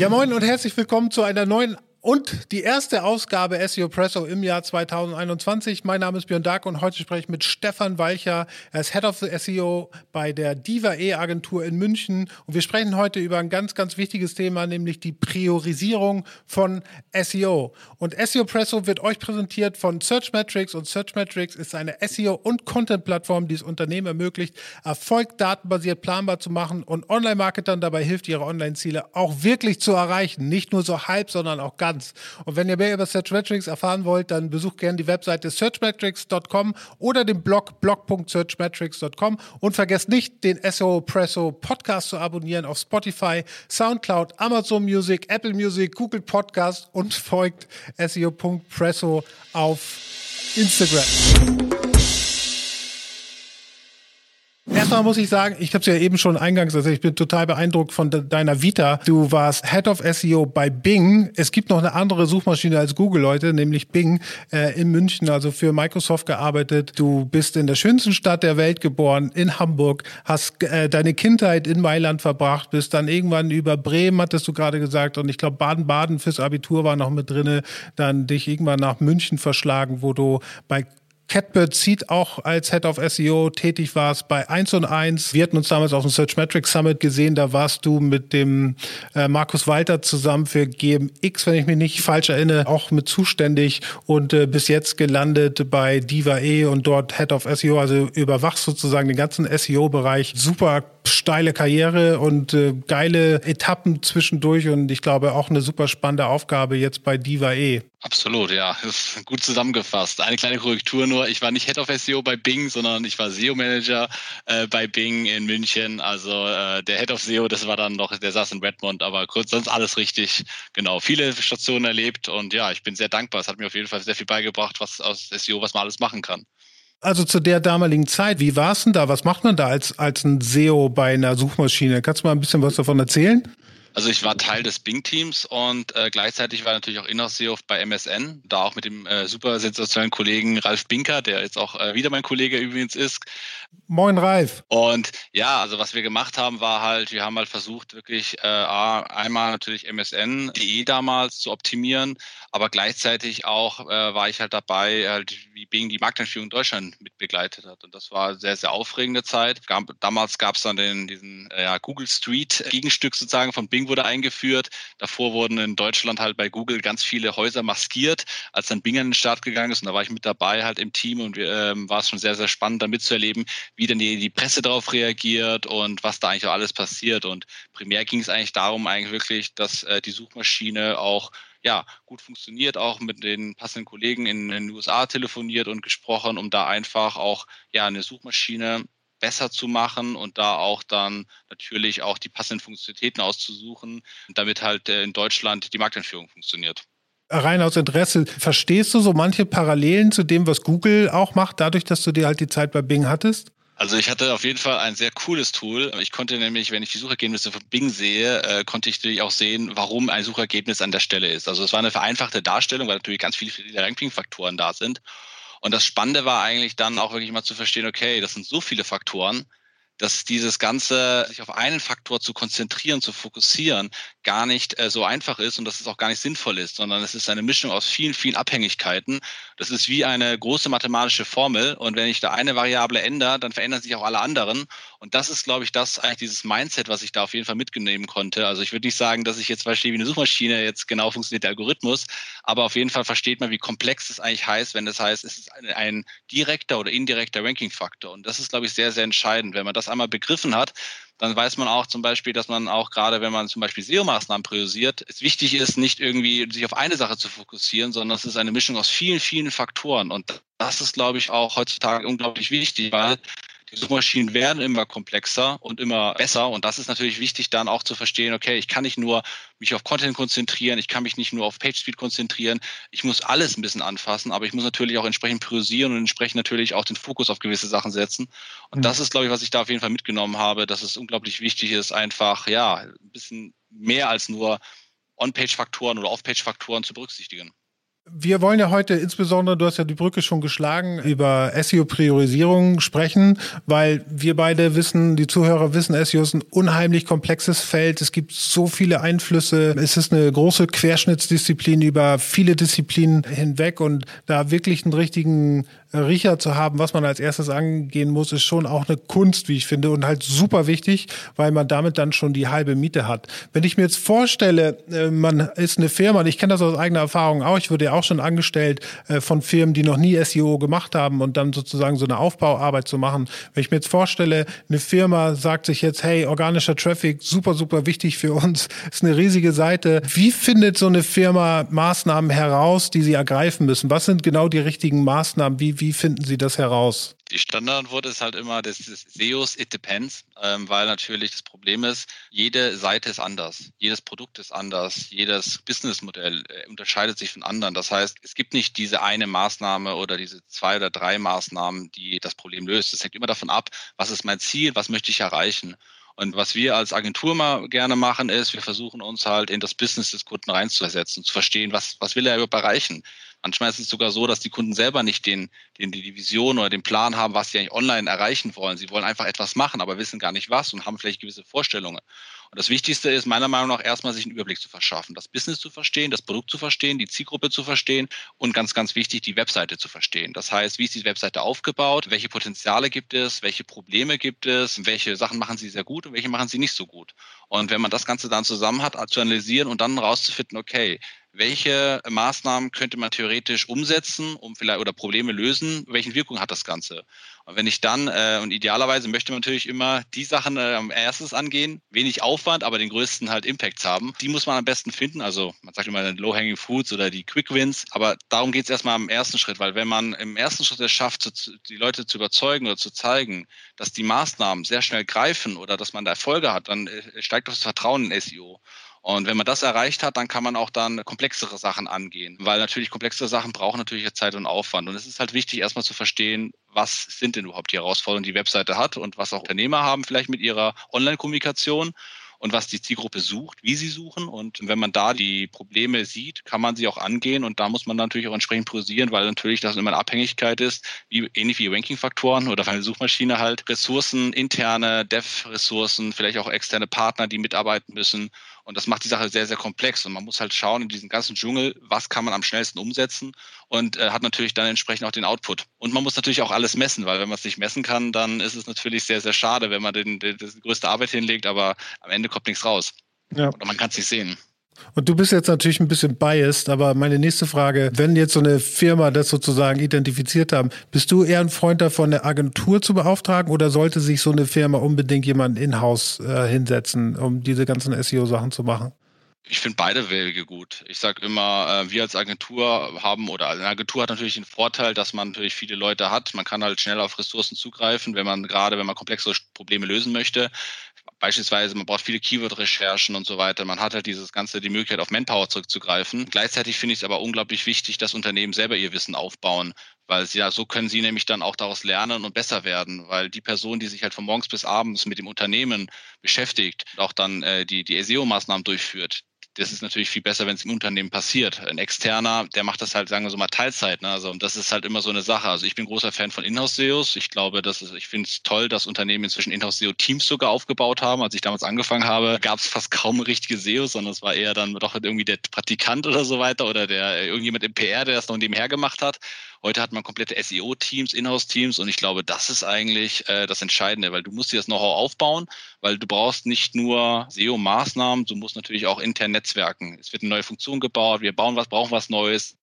Ja, moin und herzlich willkommen zu einer neuen und die erste Ausgabe SEO Presso im Jahr 2021. Mein Name ist Björn Dark und heute spreche ich mit Stefan Walcher. Er ist Head of SEO bei der Diva E Agentur in München. Und wir sprechen heute über ein ganz, ganz wichtiges Thema, nämlich die Priorisierung von SEO. Und SEO Presso wird euch präsentiert von Searchmetrics und Searchmetrics ist eine SEO- und Content-Plattform, die es Unternehmen ermöglicht, Erfolg datenbasiert planbar zu machen und Online-Marketern dabei hilft, ihre Online-Ziele auch wirklich zu erreichen. Nicht nur so halb, sondern auch ganz ganz. Und wenn ihr mehr über Searchmetrics erfahren wollt, dann besucht gerne die Webseite searchmetrics.com oder den Blog blog.searchmetrics.com und vergesst nicht, den SEO Presso Podcast zu abonnieren auf Spotify, Soundcloud, Amazon Music, Apple Music, Google Podcast und folgt SEO.presso auf Instagram. Erstmal muss ich sagen, ich habe es ja eben schon eingangs, also ich bin total beeindruckt von de deiner Vita. Du warst Head of SEO bei Bing. Es gibt noch eine andere Suchmaschine als Google, Leute, nämlich Bing äh, in München, also für Microsoft gearbeitet. Du bist in der schönsten Stadt der Welt geboren, in Hamburg, hast äh, deine Kindheit in Mailand verbracht, bist dann irgendwann über Bremen, hattest du gerade gesagt, und ich glaube Baden-Baden fürs Abitur war noch mit drinne, dann dich irgendwann nach München verschlagen, wo du bei Catbird Seed auch als Head of SEO tätig warst bei 1 und 1. Wir hatten uns damals auf dem Searchmetrics Summit gesehen, da warst du mit dem äh, Markus Walter zusammen für GMX, wenn ich mich nicht falsch erinnere, auch mit zuständig und äh, bis jetzt gelandet bei Diva E und dort Head of SEO, also überwachst sozusagen den ganzen SEO-Bereich. Super steile Karriere und äh, geile Etappen zwischendurch und ich glaube auch eine super spannende Aufgabe jetzt bei Diva E. Absolut, ja, gut zusammengefasst. Eine kleine Korrektur nur, ich war nicht Head of SEO bei Bing, sondern ich war SEO-Manager äh, bei Bing in München. Also äh, der Head of SEO, das war dann noch, der saß in Redmond, aber kurz, sonst alles richtig. Genau, viele Stationen erlebt und ja, ich bin sehr dankbar. Es hat mir auf jeden Fall sehr viel beigebracht, was aus SEO, was man alles machen kann. Also zu der damaligen Zeit, wie war es denn da? Was macht man da als, als ein SEO bei einer Suchmaschine? Kannst du mal ein bisschen was davon erzählen? Also ich war Teil des Bing-Teams und äh, gleichzeitig war natürlich auch Inhouse-SEO bei MSN, da auch mit dem äh, super sensationellen Kollegen Ralf Binker, der jetzt auch äh, wieder mein Kollege übrigens ist. Moin Ralf. Und ja, also was wir gemacht haben, war halt, wir haben halt versucht, wirklich äh, einmal natürlich MSN.de damals zu optimieren, aber gleichzeitig auch äh, war ich halt dabei, halt, wie Bing die Markteinführung in Deutschland mit begleitet hat. Und das war eine sehr, sehr aufregende Zeit. Gab, damals gab es dann den, diesen äh, ja, Google Street Gegenstück sozusagen von Bing wurde eingeführt. Davor wurden in Deutschland halt bei Google ganz viele Häuser maskiert, als dann Bing an den Start gegangen ist. Und da war ich mit dabei halt im Team und ähm, war es schon sehr, sehr spannend, da mitzuerleben, wie dann die, die Presse darauf reagiert und was da eigentlich auch alles passiert. Und primär ging es eigentlich darum, eigentlich wirklich, dass äh, die Suchmaschine auch ja, gut funktioniert, auch mit den passenden Kollegen in, in den USA telefoniert und gesprochen, um da einfach auch ja eine Suchmaschine besser zu machen und da auch dann natürlich auch die passenden Funktionalitäten auszusuchen, damit halt äh, in Deutschland die Markteinführung funktioniert rein aus Interesse, verstehst du so manche Parallelen zu dem, was Google auch macht, dadurch, dass du dir halt die Zeit bei Bing hattest? Also ich hatte auf jeden Fall ein sehr cooles Tool. Ich konnte nämlich, wenn ich die Suchergebnisse von Bing sehe, äh, konnte ich natürlich auch sehen, warum ein Suchergebnis an der Stelle ist. Also es war eine vereinfachte Darstellung, weil natürlich ganz viele, viele Ranking-Faktoren da sind. Und das Spannende war eigentlich dann auch wirklich mal zu verstehen, okay, das sind so viele Faktoren, dass dieses Ganze, sich auf einen Faktor zu konzentrieren, zu fokussieren, gar nicht äh, so einfach ist und dass es auch gar nicht sinnvoll ist, sondern es ist eine Mischung aus vielen, vielen Abhängigkeiten. Das ist wie eine große mathematische Formel und wenn ich da eine Variable ändere, dann verändern sich auch alle anderen. Und das ist, glaube ich, das eigentlich dieses Mindset, was ich da auf jeden Fall mitnehmen konnte. Also ich würde nicht sagen, dass ich jetzt verstehe, wie eine Suchmaschine jetzt genau funktioniert, der Algorithmus, aber auf jeden Fall versteht man, wie komplex es eigentlich heißt, wenn das heißt, es ist ein, ein direkter oder indirekter Ranking-Faktor. Und das ist, glaube ich, sehr, sehr entscheidend. Wenn man das einmal begriffen hat, dann weiß man auch zum Beispiel, dass man auch gerade, wenn man zum Beispiel SEO-Maßnahmen priorisiert, es wichtig ist, nicht irgendwie sich auf eine Sache zu fokussieren, sondern es ist eine Mischung aus vielen, vielen Faktoren. Und das ist, glaube ich, auch heutzutage unglaublich wichtig, weil die Suchmaschinen werden immer komplexer und immer besser. Und das ist natürlich wichtig, dann auch zu verstehen, okay, ich kann nicht nur mich auf Content konzentrieren, ich kann mich nicht nur auf PageSpeed konzentrieren, ich muss alles ein bisschen anfassen, aber ich muss natürlich auch entsprechend priorisieren und entsprechend natürlich auch den Fokus auf gewisse Sachen setzen. Und mhm. das ist, glaube ich, was ich da auf jeden Fall mitgenommen habe, dass es unglaublich wichtig ist, einfach, ja, ein bisschen mehr als nur On-Page-Faktoren oder Off-Page-Faktoren zu berücksichtigen. Wir wollen ja heute insbesondere, du hast ja die Brücke schon geschlagen, über SEO-Priorisierung sprechen, weil wir beide wissen, die Zuhörer wissen, SEO ist ein unheimlich komplexes Feld. Es gibt so viele Einflüsse. Es ist eine große Querschnittsdisziplin über viele Disziplinen hinweg und da wirklich einen richtigen Riecher zu haben, was man als erstes angehen muss, ist schon auch eine Kunst, wie ich finde, und halt super wichtig, weil man damit dann schon die halbe Miete hat. Wenn ich mir jetzt vorstelle, äh, man ist eine Firma, und ich kenne das aus eigener Erfahrung auch, ich wurde ja auch schon angestellt äh, von Firmen, die noch nie SEO gemacht haben und dann sozusagen so eine Aufbauarbeit zu machen. Wenn ich mir jetzt vorstelle, eine Firma sagt sich jetzt, hey, organischer Traffic, super, super wichtig für uns, ist eine riesige Seite. Wie findet so eine Firma Maßnahmen heraus, die sie ergreifen müssen? Was sind genau die richtigen Maßnahmen? Wie, wie finden Sie das heraus? Die Standardantwort ist halt immer das SEOs, it depends, ähm, weil natürlich das Problem ist, jede Seite ist anders, jedes Produkt ist anders, jedes Businessmodell äh, unterscheidet sich von anderen. Das heißt, es gibt nicht diese eine Maßnahme oder diese zwei oder drei Maßnahmen, die das Problem löst. Es hängt immer davon ab, was ist mein Ziel, was möchte ich erreichen. Und was wir als Agentur mal gerne machen, ist, wir versuchen uns halt in das Business des Kunden reinzusetzen, zu verstehen, was, was will er überhaupt erreichen. Manchmal ist es sogar so, dass die Kunden selber nicht den, den, die Vision oder den Plan haben, was sie eigentlich online erreichen wollen. Sie wollen einfach etwas machen, aber wissen gar nicht was und haben vielleicht gewisse Vorstellungen. Und das Wichtigste ist meiner Meinung nach erstmal sich einen Überblick zu verschaffen, das Business zu verstehen, das Produkt zu verstehen, die Zielgruppe zu verstehen und ganz, ganz wichtig, die Webseite zu verstehen. Das heißt, wie ist die Webseite aufgebaut, welche Potenziale gibt es, welche Probleme gibt es, welche Sachen machen sie sehr gut und welche machen sie nicht so gut. Und wenn man das Ganze dann zusammen hat, zu analysieren und dann rauszufinden, okay, welche Maßnahmen könnte man theoretisch umsetzen, um vielleicht oder Probleme lösen, welche Wirkung hat das Ganze? Und wenn ich dann, äh, und idealerweise möchte man natürlich immer die Sachen äh, am erstes angehen, wenig Aufwand, aber den größten halt Impacts haben. Die muss man am besten finden. Also man sagt immer Low-Hanging Foods oder die Quick Wins. Aber darum geht es erstmal am ersten Schritt, weil wenn man im ersten Schritt es schafft, zu, die Leute zu überzeugen oder zu zeigen, dass die Maßnahmen sehr schnell greifen oder dass man da Erfolge hat, dann äh, steigt das Vertrauen in SEO. Und wenn man das erreicht hat, dann kann man auch dann komplexere Sachen angehen, weil natürlich komplexere Sachen brauchen natürlich Zeit und Aufwand. Und es ist halt wichtig, erstmal zu verstehen, was sind denn überhaupt die Herausforderungen, die Webseite hat und was auch Unternehmer haben vielleicht mit ihrer Online-Kommunikation und was die Zielgruppe sucht, wie sie suchen. Und wenn man da die Probleme sieht, kann man sie auch angehen. Und da muss man natürlich auch entsprechend priorisieren, weil natürlich das immer eine Abhängigkeit ist, wie, ähnlich wie Ranking-Faktoren oder eine Suchmaschine halt Ressourcen, interne Dev-Ressourcen, vielleicht auch externe Partner, die mitarbeiten müssen. Und das macht die Sache sehr, sehr komplex. Und man muss halt schauen in diesem ganzen Dschungel, was kann man am schnellsten umsetzen und äh, hat natürlich dann entsprechend auch den Output. Und man muss natürlich auch alles messen, weil wenn man es nicht messen kann, dann ist es natürlich sehr, sehr schade, wenn man den, den, die größte Arbeit hinlegt, aber am Ende kommt nichts raus. Ja. Oder man kann es nicht sehen. Und du bist jetzt natürlich ein bisschen biased, aber meine nächste Frage, wenn jetzt so eine Firma das sozusagen identifiziert haben, bist du eher ein Freund davon, eine Agentur zu beauftragen oder sollte sich so eine Firma unbedingt jemanden in-house äh, hinsetzen, um diese ganzen SEO-Sachen zu machen? Ich finde beide Wege gut. Ich sage immer, äh, wir als Agentur haben oder eine Agentur hat natürlich den Vorteil, dass man natürlich viele Leute hat. Man kann halt schnell auf Ressourcen zugreifen, wenn man gerade, wenn man komplexere Probleme lösen möchte beispielsweise, man braucht viele Keyword-Recherchen und so weiter. Man hat halt dieses Ganze, die Möglichkeit, auf Manpower zurückzugreifen. Gleichzeitig finde ich es aber unglaublich wichtig, dass Unternehmen selber ihr Wissen aufbauen, weil sie ja, so können sie nämlich dann auch daraus lernen und besser werden, weil die Person, die sich halt von morgens bis abends mit dem Unternehmen beschäftigt, auch dann äh, die, die SEO-Maßnahmen durchführt, das ist natürlich viel besser, wenn es im Unternehmen passiert. Ein externer, der macht das halt, sagen wir so mal, Teilzeit. Ne? Also, und das ist halt immer so eine Sache. Also ich bin großer Fan von Inhouse-SEOs. Ich glaube, das ist, ich finde es toll, dass Unternehmen inzwischen Inhouse-SEO-Teams sogar aufgebaut haben. Als ich damals angefangen habe, gab es fast kaum richtige SEOs, sondern es war eher dann doch irgendwie der Praktikant oder so weiter oder der irgendjemand im PR, der das noch nebenher gemacht hat. Heute hat man komplette SEO-Teams, Inhouse-Teams und ich glaube, das ist eigentlich äh, das Entscheidende, weil du musst dir das Know-how aufbauen, weil du brauchst nicht nur SEO-Maßnahmen, du musst natürlich auch intern netzwerken. Es wird eine neue Funktion gebaut, wir bauen was, brauchen was Neues.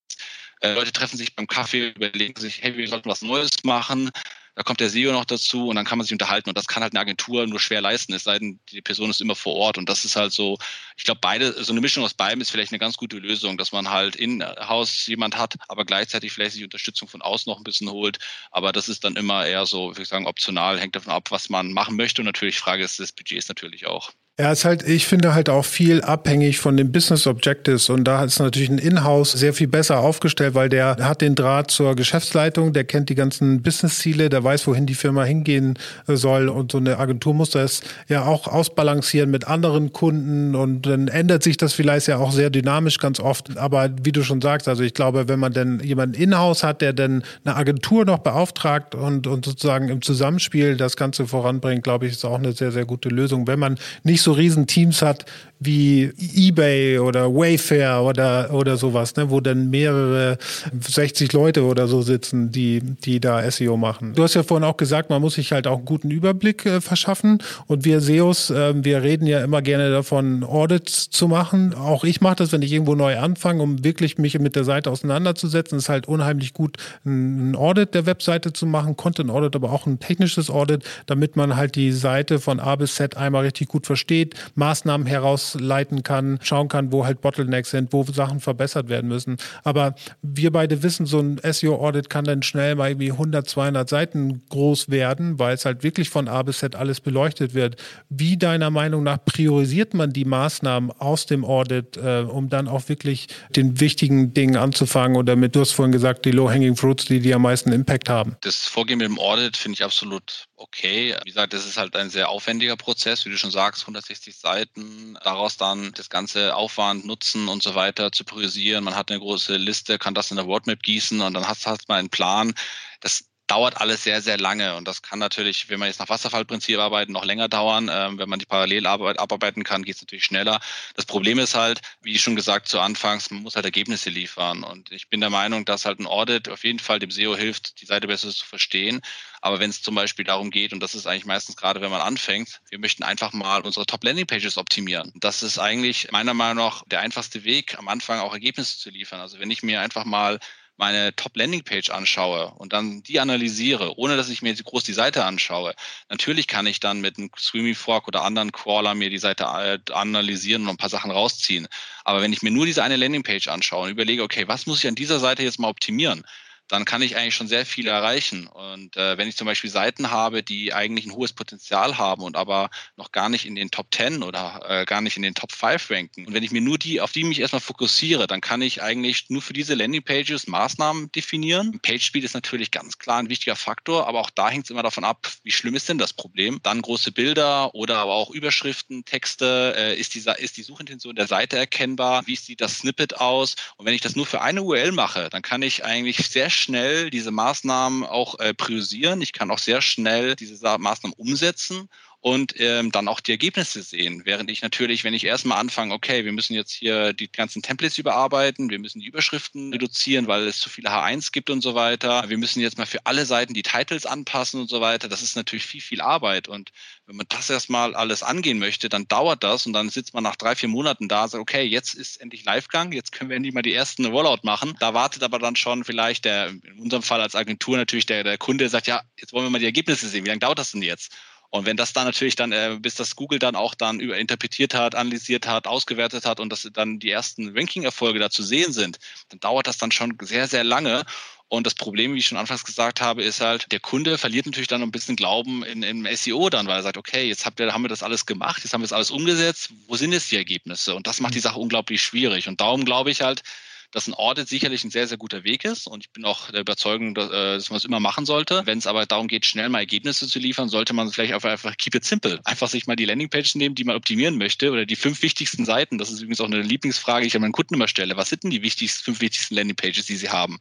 Äh, Leute treffen sich beim Kaffee, überlegen sich, hey, wir sollten was Neues machen da kommt der SEO noch dazu und dann kann man sich unterhalten. Und das kann halt eine Agentur nur schwer leisten, es sei denn, die Person ist immer vor Ort. Und das ist halt so, ich glaube, beide, so eine Mischung aus beidem ist vielleicht eine ganz gute Lösung, dass man halt in-house jemand hat, aber gleichzeitig vielleicht sich Unterstützung von außen noch ein bisschen holt, aber das ist dann immer eher so, würde ich sagen, optional, hängt davon ab, was man machen möchte. Und natürlich Frage ist des Budgets natürlich auch. Ja, ist halt, ich finde halt auch viel abhängig von den Business Objectives und da ist natürlich ein Inhouse sehr viel besser aufgestellt, weil der hat den Draht zur Geschäftsleitung, der kennt die ganzen Business-Ziele, der weiß, wohin die Firma hingehen soll und so eine Agentur muss das ja auch ausbalancieren mit anderen Kunden und dann ändert sich das vielleicht ja auch sehr dynamisch ganz oft, aber wie du schon sagst, also ich glaube, wenn man denn jemanden Inhouse hat, der dann eine Agentur noch beauftragt und, und sozusagen im Zusammenspiel das Ganze voranbringt, glaube ich, ist auch eine sehr, sehr gute Lösung. Wenn man nicht so riesen Teams hat wie eBay oder Wayfair oder, oder sowas, ne, wo dann mehrere 60 Leute oder so sitzen, die, die da SEO machen. Du hast ja vorhin auch gesagt, man muss sich halt auch einen guten Überblick äh, verschaffen und wir SEOs, äh, wir reden ja immer gerne davon, Audits zu machen. Auch ich mache das, wenn ich irgendwo neu anfange, um wirklich mich mit der Seite auseinanderzusetzen. Ist halt unheimlich gut, ein Audit der Webseite zu machen, Content Audit, aber auch ein technisches Audit, damit man halt die Seite von A bis Z einmal richtig gut versteht, Maßnahmen herausleiten kann, schauen kann, wo halt Bottlenecks sind, wo Sachen verbessert werden müssen. Aber wir beide wissen, so ein SEO-Audit kann dann schnell mal irgendwie 100, 200 Seiten groß werden, weil es halt wirklich von A bis Z alles beleuchtet wird. Wie deiner Meinung nach priorisiert man die Maßnahmen aus dem Audit, äh, um dann auch wirklich den wichtigen Dingen anzufangen oder mit, du hast vorhin gesagt, die Low-Hanging Fruits, die, die am meisten Impact haben? Das Vorgehen mit dem Audit finde ich absolut okay. Wie gesagt, das ist halt ein sehr aufwendiger Prozess, wie du schon sagst, 160 Seiten, daraus dann das ganze Aufwand, Nutzen und so weiter zu priorisieren. Man hat eine große Liste, kann das in der Roadmap gießen und dann hast, hast man einen Plan. Das dauert alles sehr, sehr lange. Und das kann natürlich, wenn man jetzt nach Wasserfallprinzip arbeitet, noch länger dauern. Ähm, wenn man die parallel abarbeiten kann, geht es natürlich schneller. Das Problem ist halt, wie schon gesagt zu Anfangs, man muss halt Ergebnisse liefern. Und ich bin der Meinung, dass halt ein Audit auf jeden Fall dem SEO hilft, die Seite besser zu verstehen. Aber wenn es zum Beispiel darum geht, und das ist eigentlich meistens gerade, wenn man anfängt, wir möchten einfach mal unsere Top-Landing-Pages optimieren. Das ist eigentlich meiner Meinung nach der einfachste Weg, am Anfang auch Ergebnisse zu liefern. Also wenn ich mir einfach mal meine Top-Landing-Page anschaue und dann die analysiere, ohne dass ich mir groß die Seite anschaue, natürlich kann ich dann mit einem Screaming Frog oder anderen Crawler mir die Seite äh, analysieren und ein paar Sachen rausziehen. Aber wenn ich mir nur diese eine Landing-Page anschaue und überlege, okay, was muss ich an dieser Seite jetzt mal optimieren, dann kann ich eigentlich schon sehr viel erreichen. Und äh, wenn ich zum Beispiel Seiten habe, die eigentlich ein hohes Potenzial haben und aber noch gar nicht in den Top 10 oder äh, gar nicht in den Top 5 ranken, und wenn ich mir nur die, auf die mich erstmal fokussiere, dann kann ich eigentlich nur für diese Landingpages Maßnahmen definieren. Page Speed ist natürlich ganz klar ein wichtiger Faktor, aber auch da hängt es immer davon ab, wie schlimm ist denn das Problem. Dann große Bilder oder aber auch Überschriften, Texte, äh, ist, die, ist die Suchintention der Seite erkennbar, wie sieht das Snippet aus? Und wenn ich das nur für eine URL mache, dann kann ich eigentlich sehr schnell diese Maßnahmen auch äh, priorisieren. Ich kann auch sehr schnell diese Maßnahmen umsetzen und ähm, dann auch die Ergebnisse sehen. Während ich natürlich, wenn ich erstmal anfange, okay, wir müssen jetzt hier die ganzen Templates überarbeiten, wir müssen die Überschriften reduzieren, weil es zu viele H1 gibt und so weiter. Wir müssen jetzt mal für alle Seiten die Titles anpassen und so weiter. Das ist natürlich viel, viel Arbeit. Und wenn man das erstmal alles angehen möchte, dann dauert das und dann sitzt man nach drei, vier Monaten da sagt, okay, jetzt ist endlich Livegang, jetzt können wir endlich mal die ersten Rollout machen. Da wartet aber dann schon vielleicht der, in unserem Fall als Agentur natürlich der, der Kunde, sagt, ja, jetzt wollen wir mal die Ergebnisse sehen. Wie lange dauert das denn jetzt? Und wenn das dann natürlich dann, äh, bis das Google dann auch dann über interpretiert hat, analysiert hat, ausgewertet hat und dass dann die ersten Ranking-Erfolge da zu sehen sind, dann dauert das dann schon sehr, sehr lange. Und das Problem, wie ich schon anfangs gesagt habe, ist halt, der Kunde verliert natürlich dann ein bisschen Glauben in, im SEO dann, weil er sagt, okay, jetzt habt ihr, haben wir das alles gemacht, jetzt haben wir das alles umgesetzt, wo sind jetzt die Ergebnisse? Und das macht die mhm. Sache unglaublich schwierig. Und darum glaube ich halt, dass ein Audit sicherlich ein sehr, sehr guter Weg ist. Und ich bin auch der Überzeugung, dass, äh, dass man es immer machen sollte. Wenn es aber darum geht, schnell mal Ergebnisse zu liefern, sollte man vielleicht einfach keep it simple. Einfach sich mal die Landingpages nehmen, die man optimieren möchte oder die fünf wichtigsten Seiten. Das ist übrigens auch eine Lieblingsfrage, die ich an meinen Kunden immer stelle. Was sind denn die wichtigsten, fünf wichtigsten Landingpages, die sie haben?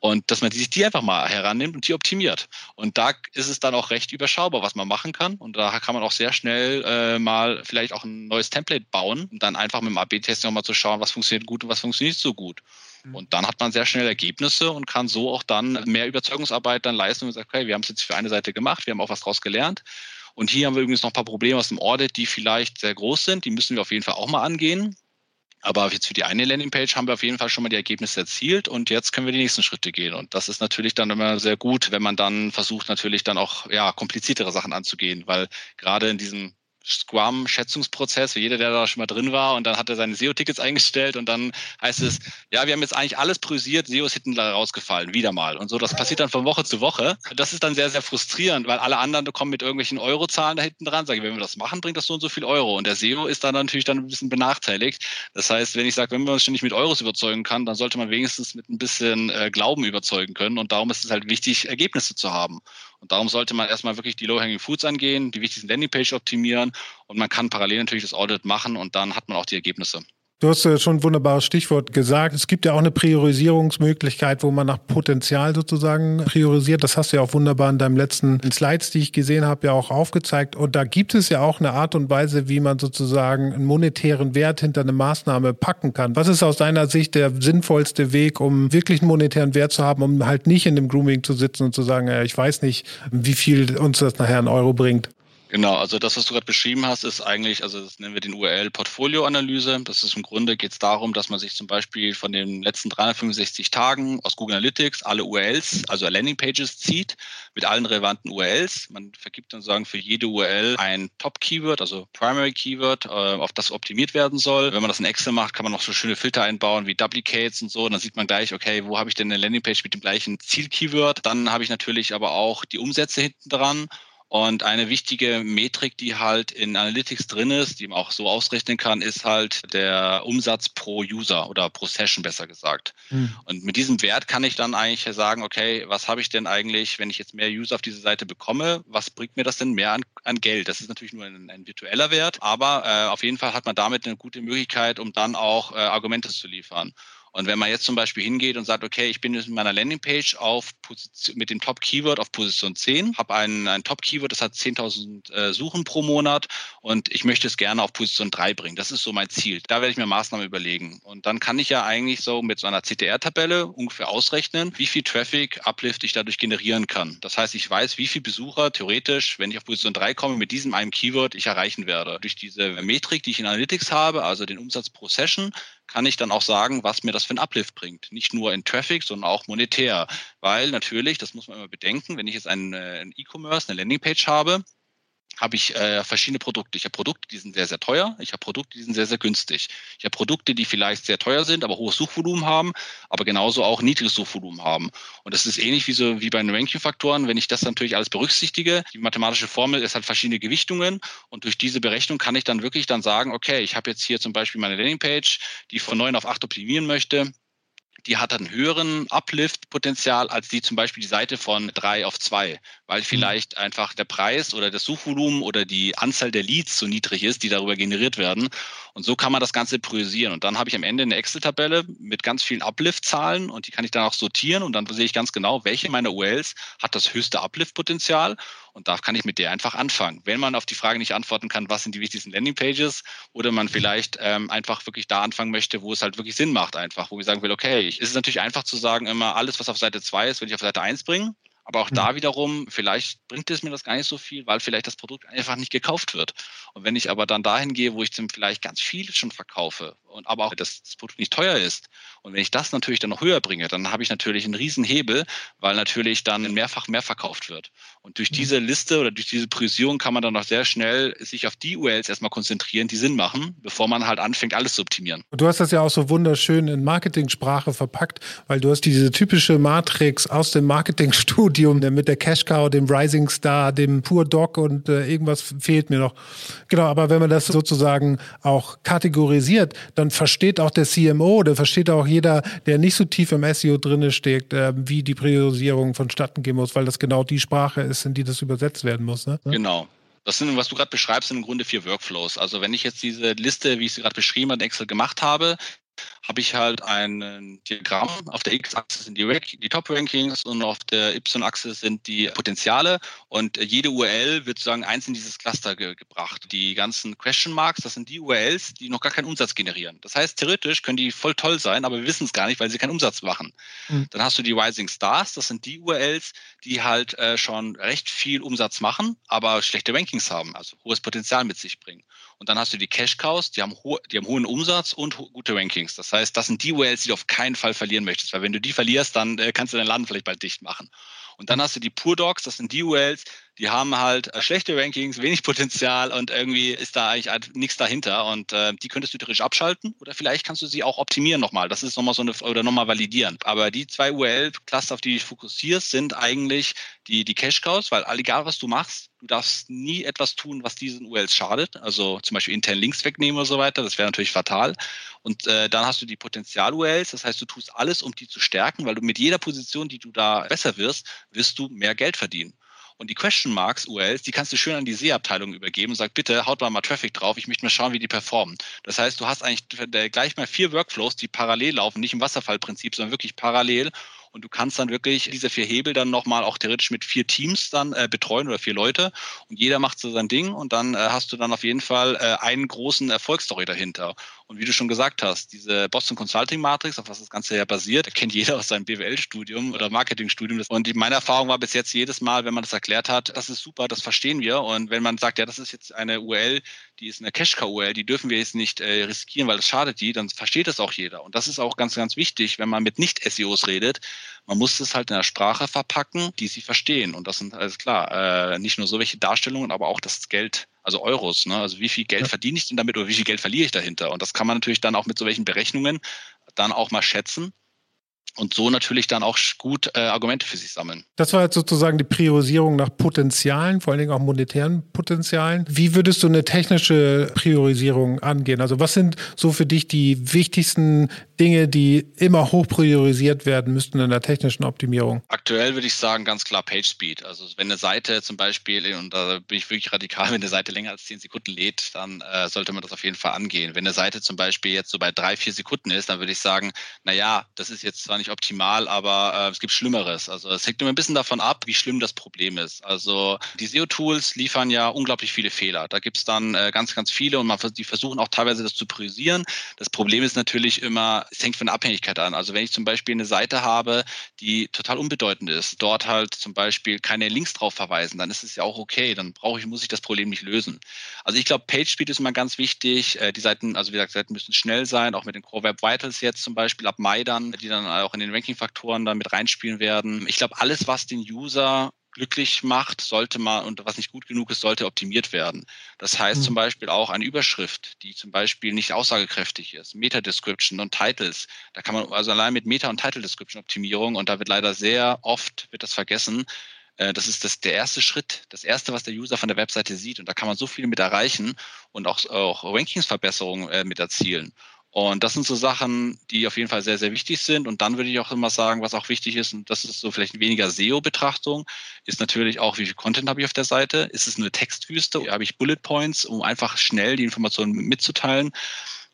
Und dass man sich die einfach mal herannimmt und die optimiert. Und da ist es dann auch recht überschaubar, was man machen kann. Und da kann man auch sehr schnell äh, mal vielleicht auch ein neues Template bauen und dann einfach mit dem AB-Test nochmal zu schauen, was funktioniert gut und was funktioniert nicht so gut. Mhm. Und dann hat man sehr schnell Ergebnisse und kann so auch dann mehr Überzeugungsarbeit dann leisten und sagt, okay, wir haben es jetzt für eine Seite gemacht, wir haben auch was draus gelernt. Und hier haben wir übrigens noch ein paar Probleme aus dem Audit, die vielleicht sehr groß sind. Die müssen wir auf jeden Fall auch mal angehen. Aber jetzt für die eine Landingpage haben wir auf jeden Fall schon mal die Ergebnisse erzielt und jetzt können wir die nächsten Schritte gehen. Und das ist natürlich dann immer sehr gut, wenn man dann versucht, natürlich dann auch ja, kompliziertere Sachen anzugehen, weil gerade in diesem Scrum-Schätzungsprozess, für jeder, der da schon mal drin war und dann hat er seine SEO-Tickets eingestellt und dann heißt es, ja, wir haben jetzt eigentlich alles priorisiert, SEO ist hinten rausgefallen, wieder mal. Und so, das passiert dann von Woche zu Woche. Das ist dann sehr, sehr frustrierend, weil alle anderen kommen mit irgendwelchen Eurozahlen da hinten dran, sagen, wenn wir das machen, bringt das so und so viel Euro. Und der SEO ist dann natürlich dann ein bisschen benachteiligt. Das heißt, wenn ich sage, wenn man uns ständig mit Euros überzeugen kann, dann sollte man wenigstens mit ein bisschen äh, Glauben überzeugen können. Und darum ist es halt wichtig, Ergebnisse zu haben. Und darum sollte man erstmal wirklich die Low-Hanging Foods angehen, die wichtigsten Landingpage optimieren und man kann parallel natürlich das Audit machen und dann hat man auch die Ergebnisse. Du hast ja schon ein wunderbares Stichwort gesagt. Es gibt ja auch eine Priorisierungsmöglichkeit, wo man nach Potenzial sozusagen priorisiert. Das hast du ja auch wunderbar in deinem letzten Slides, die ich gesehen habe, ja auch aufgezeigt. Und da gibt es ja auch eine Art und Weise, wie man sozusagen einen monetären Wert hinter eine Maßnahme packen kann. Was ist aus deiner Sicht der sinnvollste Weg, um wirklich einen monetären Wert zu haben, um halt nicht in dem Grooming zu sitzen und zu sagen, ja, ich weiß nicht, wie viel uns das nachher in Euro bringt? Genau, also das, was du gerade beschrieben hast, ist eigentlich, also das nennen wir den URL-Portfolio-Analyse. Das ist im Grunde geht es darum, dass man sich zum Beispiel von den letzten 365 Tagen aus Google Analytics alle URLs, also Landing-Pages zieht mit allen relevanten URLs. Man vergibt dann sagen für jede URL ein Top-Keyword, also Primary Keyword, äh, auf das optimiert werden soll. Wenn man das in Excel macht, kann man noch so schöne Filter einbauen wie Duplicates und so. Dann sieht man gleich, okay, wo habe ich denn eine Landing-Page mit dem gleichen Ziel-Keyword? Dann habe ich natürlich aber auch die Umsätze hinten dran und eine wichtige Metrik, die halt in Analytics drin ist, die man auch so ausrechnen kann, ist halt der Umsatz pro User oder pro Session besser gesagt. Mhm. Und mit diesem Wert kann ich dann eigentlich sagen, okay, was habe ich denn eigentlich, wenn ich jetzt mehr User auf diese Seite bekomme, was bringt mir das denn mehr an, an Geld? Das ist natürlich nur ein, ein virtueller Wert, aber äh, auf jeden Fall hat man damit eine gute Möglichkeit, um dann auch äh, Argumente zu liefern. Und wenn man jetzt zum Beispiel hingeht und sagt, okay, ich bin jetzt in meiner Landingpage auf Position, mit dem Top-Keyword auf Position 10, habe ein, ein Top-Keyword, das hat 10.000 äh, Suchen pro Monat und ich möchte es gerne auf Position 3 bringen. Das ist so mein Ziel. Da werde ich mir Maßnahmen überlegen. Und dann kann ich ja eigentlich so mit so einer CTR-Tabelle ungefähr ausrechnen, wie viel Traffic-Uplift ich dadurch generieren kann. Das heißt, ich weiß, wie viel Besucher theoretisch, wenn ich auf Position 3 komme, mit diesem einen Keyword ich erreichen werde. Durch diese Metrik, die ich in Analytics habe, also den Umsatz pro Session, kann ich dann auch sagen, was mir das für ein Uplift bringt. Nicht nur in Traffic, sondern auch monetär. Weil natürlich, das muss man immer bedenken, wenn ich jetzt einen, äh, E-Commerce, eine Landingpage habe, habe ich äh, verschiedene Produkte. Ich habe Produkte, die sind sehr, sehr teuer. Ich habe Produkte, die sind sehr, sehr günstig. Ich habe Produkte, die vielleicht sehr teuer sind, aber hohes Suchvolumen haben, aber genauso auch niedriges Suchvolumen haben. Und das ist ähnlich wie so wie bei den Ranking-Faktoren. Wenn ich das natürlich alles berücksichtige, die mathematische Formel ist halt verschiedene Gewichtungen und durch diese Berechnung kann ich dann wirklich dann sagen, okay, ich habe jetzt hier zum Beispiel meine Landingpage, die von 9 auf 8 optimieren möchte die hat einen höheren Uplift-Potenzial als die zum Beispiel die Seite von drei auf zwei, weil mhm. vielleicht einfach der Preis oder das Suchvolumen oder die Anzahl der Leads so niedrig ist, die darüber generiert werden. Und so kann man das Ganze priorisieren. Und dann habe ich am Ende eine Excel-Tabelle mit ganz vielen Uplift-Zahlen und die kann ich dann auch sortieren und dann sehe ich ganz genau, welche meiner URLs hat das höchste Uplift-Potenzial und da kann ich mit der einfach anfangen. Wenn man auf die Frage nicht antworten kann, was sind die wichtigsten Landingpages oder man vielleicht ähm, einfach wirklich da anfangen möchte, wo es halt wirklich Sinn macht einfach, wo ich sagen will, okay, es ist natürlich einfach zu sagen, immer alles, was auf Seite 2 ist, will ich auf Seite 1 bringen. Aber auch da mhm. wiederum, vielleicht bringt es mir das gar nicht so viel, weil vielleicht das Produkt einfach nicht gekauft wird. Und wenn ich aber dann dahin gehe, wo ich dann vielleicht ganz viel schon verkaufe und aber auch das, das Produkt nicht teuer ist und wenn ich das natürlich dann noch höher bringe, dann habe ich natürlich einen riesen Hebel, weil natürlich dann mehrfach mehr verkauft wird. Und durch mhm. diese Liste oder durch diese Priorisierung kann man dann noch sehr schnell sich auf die URLs erstmal konzentrieren, die Sinn machen, bevor man halt anfängt, alles zu optimieren. Du hast das ja auch so wunderschön in Marketing-Sprache verpackt, weil du hast diese typische Matrix aus dem Marketingstudium mit der Cash Cow, dem Rising Star, dem Pure Dog und äh, irgendwas fehlt mir noch. Genau, aber wenn man das sozusagen auch kategorisiert, dann versteht auch der CMO, der versteht auch jeder, der nicht so tief im SEO drinne steckt, äh, wie die Priorisierung vonstatten gehen muss, weil das genau die Sprache ist, in die das übersetzt werden muss. Ne? Genau. Das sind, was du gerade beschreibst, sind im Grunde vier Workflows. Also wenn ich jetzt diese Liste, wie ich sie gerade beschrieben habe, in Excel gemacht habe, habe ich halt ein Diagramm. Auf der X-Achse sind die, die Top-Rankings und auf der Y-Achse sind die Potenziale. Und jede URL wird sozusagen eins in dieses Cluster ge gebracht. Die ganzen Question Marks, das sind die URLs, die noch gar keinen Umsatz generieren. Das heißt, theoretisch können die voll toll sein, aber wir wissen es gar nicht, weil sie keinen Umsatz machen. Mhm. Dann hast du die Rising Stars, das sind die URLs, die halt äh, schon recht viel Umsatz machen, aber schlechte Rankings haben, also hohes Potenzial mit sich bringen. Und dann hast du die Cash Cows, die haben, die haben hohen Umsatz und ho gute Rankings. Das heißt, das sind die URLs, die du auf keinen Fall verlieren möchtest, weil wenn du die verlierst, dann äh, kannst du deinen Laden vielleicht bald dicht machen. Und dann hast du die Pure Dogs, das sind die URLs, die haben halt äh, schlechte Rankings, wenig Potenzial und irgendwie ist da eigentlich halt nichts dahinter. Und äh, die könntest du theoretisch abschalten oder vielleicht kannst du sie auch optimieren nochmal. Das ist nochmal so eine oder nochmal validieren. Aber die zwei URL-Cluster, auf die du fokussierst, sind eigentlich die, die Cache-Cows, weil egal was du machst, du darfst nie etwas tun, was diesen URLs schadet. Also zum Beispiel intern Links wegnehmen oder so weiter. Das wäre natürlich fatal. Und äh, dann hast du die Potenzial-URLs. Das heißt, du tust alles, um die zu stärken, weil du mit jeder Position, die du da besser wirst, wirst du mehr Geld verdienen. Und die Question Marks URLs, die kannst du schön an die SEA-Abteilung übergeben. Und sag, bitte haut mal mal Traffic drauf, ich möchte mal schauen, wie die performen. Das heißt, du hast eigentlich gleich mal vier Workflows, die parallel laufen, nicht im Wasserfallprinzip, sondern wirklich parallel. Und du kannst dann wirklich diese vier Hebel dann nochmal auch theoretisch mit vier Teams dann äh, betreuen oder vier Leute. Und jeder macht so sein Ding. Und dann äh, hast du dann auf jeden Fall äh, einen großen Erfolgsstory dahinter. Und wie du schon gesagt hast, diese Boston Consulting Matrix, auf was das Ganze ja basiert, kennt jeder aus seinem BWL-Studium oder Marketing-Studium. Und meine Erfahrung war bis jetzt jedes Mal, wenn man das erklärt hat, das ist super, das verstehen wir. Und wenn man sagt, ja, das ist jetzt eine URL, die ist eine Cache-URL, die dürfen wir jetzt nicht äh, riskieren, weil das schadet die, dann versteht das auch jeder. Und das ist auch ganz, ganz wichtig, wenn man mit Nicht-SEOs redet. Man muss es halt in einer Sprache verpacken, die sie verstehen. Und das sind alles klar, äh, nicht nur so welche Darstellungen, aber auch das Geld also Euros. Ne? Also wie viel Geld ja. verdiene ich denn damit oder wie viel Geld verliere ich dahinter? Und das kann man natürlich dann auch mit so welchen Berechnungen dann auch mal schätzen und so natürlich dann auch gut äh, Argumente für sich sammeln. Das war jetzt sozusagen die Priorisierung nach Potenzialen, vor allen Dingen auch monetären Potenzialen. Wie würdest du eine technische Priorisierung angehen? Also was sind so für dich die wichtigsten Dinge, die immer hoch priorisiert werden müssten in der technischen Optimierung? Aktuell würde ich sagen ganz klar Page Speed. Also wenn eine Seite zum Beispiel, und da bin ich wirklich radikal, wenn eine Seite länger als 10 Sekunden lädt, dann äh, sollte man das auf jeden Fall angehen. Wenn eine Seite zum Beispiel jetzt so bei drei, vier Sekunden ist, dann würde ich sagen, naja, das ist jetzt zwar nicht optimal, aber äh, es gibt Schlimmeres. Also es hängt immer ein bisschen davon ab, wie schlimm das Problem ist. Also die SEO-Tools liefern ja unglaublich viele Fehler. Da gibt es dann äh, ganz, ganz viele und man, die versuchen auch teilweise das zu priorisieren. Das Problem ist natürlich immer, es hängt von der Abhängigkeit an. Also wenn ich zum Beispiel eine Seite habe, die total unbedeutend ist, dort halt zum Beispiel keine Links drauf verweisen, dann ist es ja auch okay. Dann brauche ich, muss ich das Problem nicht lösen. Also ich glaube, Page Speed ist immer ganz wichtig. Äh, die Seiten, also wie gesagt, Seiten müssen schnell sein, auch mit den Core Web Vitals jetzt zum Beispiel ab Mai dann, die dann auch in den Ranking-Faktoren da mit reinspielen werden. Ich glaube, alles, was den User glücklich macht, sollte mal und was nicht gut genug ist, sollte optimiert werden. Das heißt mhm. zum Beispiel auch eine Überschrift, die zum Beispiel nicht aussagekräftig ist, Meta-Description und Titles. Da kann man also allein mit Meta- und Title-Description Optimierung und da wird leider sehr oft wird das vergessen. Äh, das ist das, der erste Schritt, das erste, was der User von der Webseite sieht. Und da kann man so viel mit erreichen und auch, auch Rankingsverbesserungen äh, mit erzielen. Und das sind so Sachen, die auf jeden Fall sehr, sehr wichtig sind. Und dann würde ich auch immer sagen, was auch wichtig ist, und das ist so vielleicht weniger SEO-Betrachtung, ist natürlich auch, wie viel Content habe ich auf der Seite? Ist es eine Textwüste? Habe ich Bullet Points, um einfach schnell die Informationen mitzuteilen?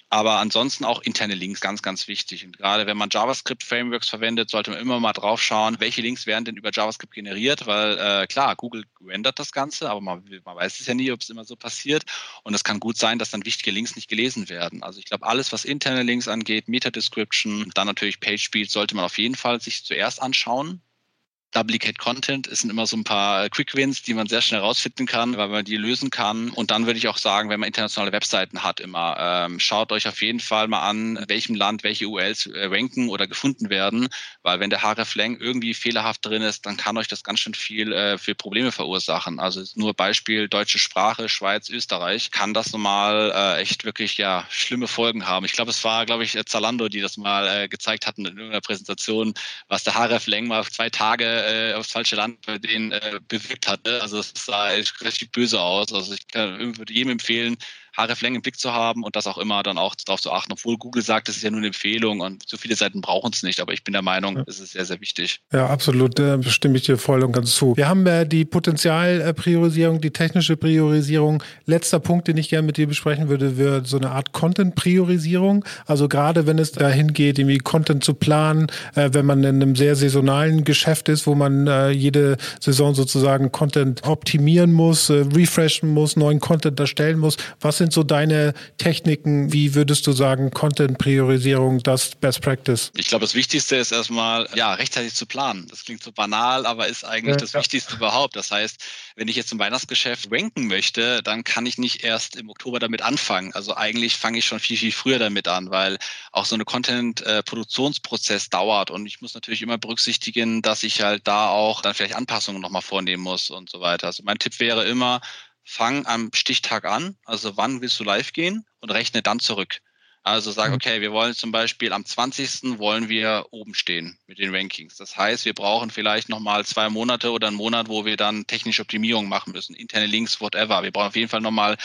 Aber ansonsten auch interne Links, ganz, ganz wichtig. Und gerade wenn man JavaScript-Frameworks verwendet, sollte man immer mal drauf schauen, welche Links werden denn über JavaScript generiert, weil äh, klar, Google rendert das Ganze, aber man, man weiß es ja nie, ob es immer so passiert. Und es kann gut sein, dass dann wichtige Links nicht gelesen werden. Also ich glaube, alles, was interne Links angeht, Meta-Description, dann natürlich Page-Speed, sollte man auf jeden Fall sich zuerst anschauen, Duplicate Content ist immer so ein paar Quick Wins, die man sehr schnell rausfinden kann, weil man die lösen kann. Und dann würde ich auch sagen, wenn man internationale Webseiten hat, immer ähm, schaut euch auf jeden Fall mal an, welchem Land welche URLs äh, ranken oder gefunden werden, weil wenn der hreflang irgendwie fehlerhaft drin ist, dann kann euch das ganz schön viel äh, für Probleme verursachen. Also nur Beispiel deutsche Sprache, Schweiz, Österreich, kann das normal äh, echt wirklich ja schlimme Folgen haben. Ich glaube, es war, glaube ich, Zalando, die das mal äh, gezeigt hatten in irgendeiner Präsentation, was der hreflang mal zwei Tage äh, aufs falsche Land bei denen äh, bewirkt hatte. Also es sah echt richtig böse aus. Also ich kann, würde jedem empfehlen, hreflang im Blick zu haben und das auch immer dann auch darauf zu achten, obwohl Google sagt, das ist ja nur eine Empfehlung und so viele Seiten brauchen es nicht, aber ich bin der Meinung, es ist sehr, sehr wichtig. Ja, absolut, da stimme ich dir voll und ganz zu. Wir haben äh, die Potenzialpriorisierung, die technische Priorisierung. Letzter Punkt, den ich gerne mit dir besprechen würde, wäre so eine Art Content-Priorisierung. Also gerade wenn es dahin geht, irgendwie Content zu planen, äh, wenn man in einem sehr saisonalen Geschäft ist, wo man äh, jede Saison sozusagen Content optimieren muss, äh, refreshen muss, neuen Content erstellen muss. Was sind sind so deine Techniken? Wie würdest du sagen, Content-Priorisierung, das Best Practice? Ich glaube, das Wichtigste ist erstmal, ja, rechtzeitig zu planen. Das klingt so banal, aber ist eigentlich ja, das ja. Wichtigste überhaupt. Das heißt, wenn ich jetzt im Weihnachtsgeschäft ranken möchte, dann kann ich nicht erst im Oktober damit anfangen. Also eigentlich fange ich schon viel, viel früher damit an, weil auch so eine Content-Produktionsprozess dauert und ich muss natürlich immer berücksichtigen, dass ich halt da auch dann vielleicht Anpassungen nochmal vornehmen muss und so weiter. Also mein Tipp wäre immer, fang am Stichtag an, also wann willst du live gehen und rechne dann zurück. Also sag, mhm. okay, wir wollen zum Beispiel am 20. wollen wir oben stehen mit den Rankings. Das heißt, wir brauchen vielleicht nochmal zwei Monate oder einen Monat, wo wir dann technische Optimierung machen müssen, interne Links, whatever. Wir brauchen auf jeden Fall nochmal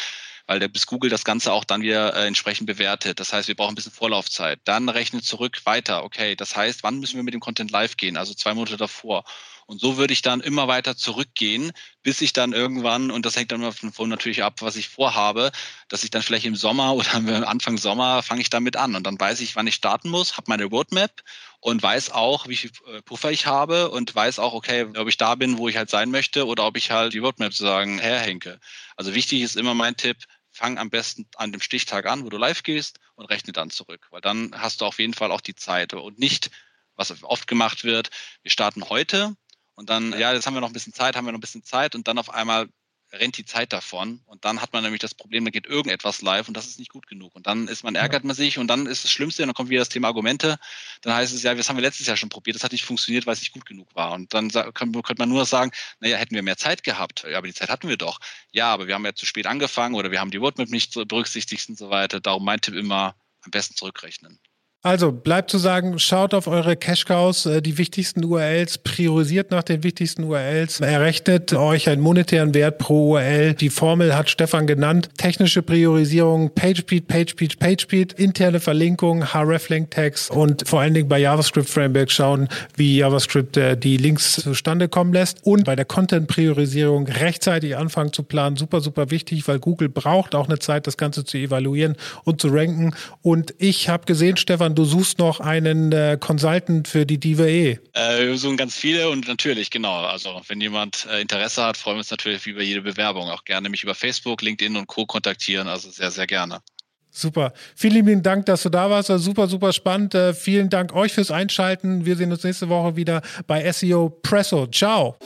weil der bis Google das Ganze auch dann wieder äh, entsprechend bewertet. Das heißt, wir brauchen ein bisschen Vorlaufzeit. Dann rechne zurück weiter. Okay, das heißt, wann müssen wir mit dem Content live gehen? Also zwei Monate davor. Und so würde ich dann immer weiter zurückgehen, bis ich dann irgendwann, und das hängt dann davon natürlich ab, was ich vorhabe, dass ich dann vielleicht im Sommer oder Anfang Sommer fange ich damit an. Und dann weiß ich, wann ich starten muss, habe meine Roadmap und weiß auch, wie viel äh, Puffer ich habe und weiß auch, okay, ob ich da bin, wo ich halt sein möchte oder ob ich halt die Roadmap sozusagen herhenke. Also wichtig ist immer mein Tipp, fang am besten an dem Stichtag an, wo du live gehst und rechne dann zurück, weil dann hast du auf jeden Fall auch die Zeit und nicht, was oft gemacht wird, wir starten heute und dann, ja, jetzt haben wir noch ein bisschen Zeit, haben wir noch ein bisschen Zeit und dann auf einmal rennt die Zeit davon. Und dann hat man nämlich das Problem, da geht irgendetwas live und das ist nicht gut genug. Und dann ist man ärgert man sich und dann ist das Schlimmste und dann kommt wieder das Thema Argumente, dann heißt es ja, das haben wir letztes Jahr schon probiert, das hat nicht funktioniert, weil es nicht gut genug war. Und dann könnte man nur sagen, naja, hätten wir mehr Zeit gehabt, ja, aber die Zeit hatten wir doch, ja, aber wir haben ja zu spät angefangen oder wir haben die Roadmap nicht berücksichtigt und so weiter, darum mein Tipp immer, am besten zurückrechnen. Also bleibt zu sagen, schaut auf eure Cash Cows, äh, die wichtigsten URLs, priorisiert nach den wichtigsten URLs, errechnet euch einen monetären Wert pro URL. Die Formel hat Stefan genannt. Technische Priorisierung, PageSpeed, PageSpeed, PageSpeed, interne Verlinkung, hreflink Tags und vor allen Dingen bei JavaScript Framework schauen, wie JavaScript äh, die Links zustande kommen lässt und bei der Content Priorisierung rechtzeitig anfangen zu planen. Super, super wichtig, weil Google braucht auch eine Zeit, das Ganze zu evaluieren und zu ranken. Und ich habe gesehen, Stefan, sondern du suchst noch einen äh, Consultant für die Diva E. Äh, wir suchen ganz viele und natürlich, genau. Also wenn jemand äh, Interesse hat, freuen wir uns natürlich über jede Bewerbung. Auch gerne mich über Facebook, LinkedIn und Co. kontaktieren. Also sehr, sehr gerne. Super. Vielen lieben Dank, dass du da warst. super, super spannend. Äh, vielen Dank euch fürs Einschalten. Wir sehen uns nächste Woche wieder bei SEO Presso. Ciao.